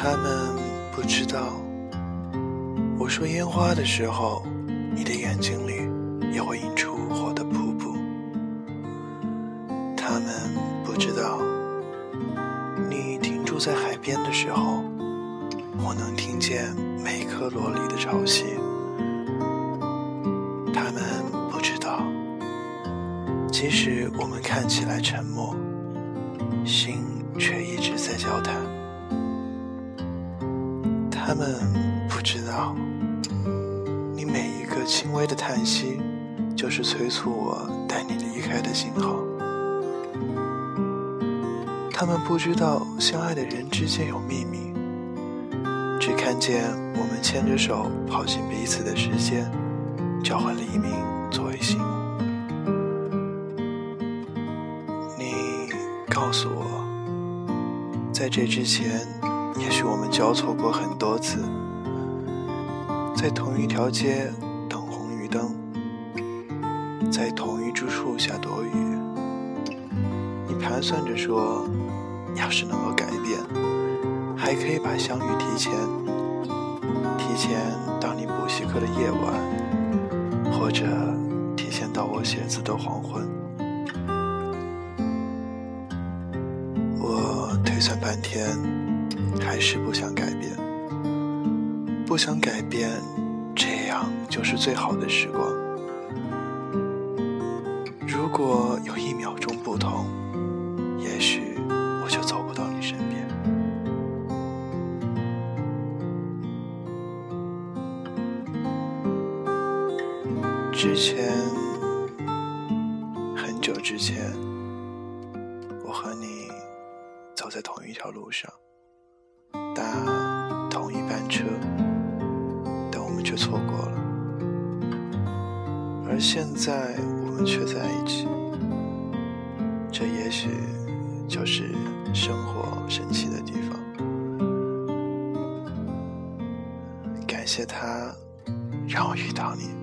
他们不知道，我说烟花的时候，你的眼睛里也会映出火的瀑布。他们不知道，你停住在海边的时候，我能听见每颗螺璃的潮汐。他们不知道，即使我们看起来沉默，心却一直在交谈。他们不知道，你每一个轻微的叹息，就是催促我带你离开的信号。他们不知道，相爱的人之间有秘密，只看见我们牵着手跑进彼此的时间，交换黎明作为信物。你告诉我，在这之前，也许我们交错过很多次，在同一条街等红绿灯，在同一株树下躲雨。你盘算着说。要是能够改变，还可以把相遇提前，提前到你补习课的夜晚，或者提前到我写字的黄昏。我推算半天，还是不想改变，不想改变，这样就是最好的时光。如果有一秒钟不同，也许我。就走不到你身边。之前，很久之前，我和你走在同一条路上，却错过了。而现在，我们却在一起。这也许就是。生活神奇的地方，感谢他让我遇到你。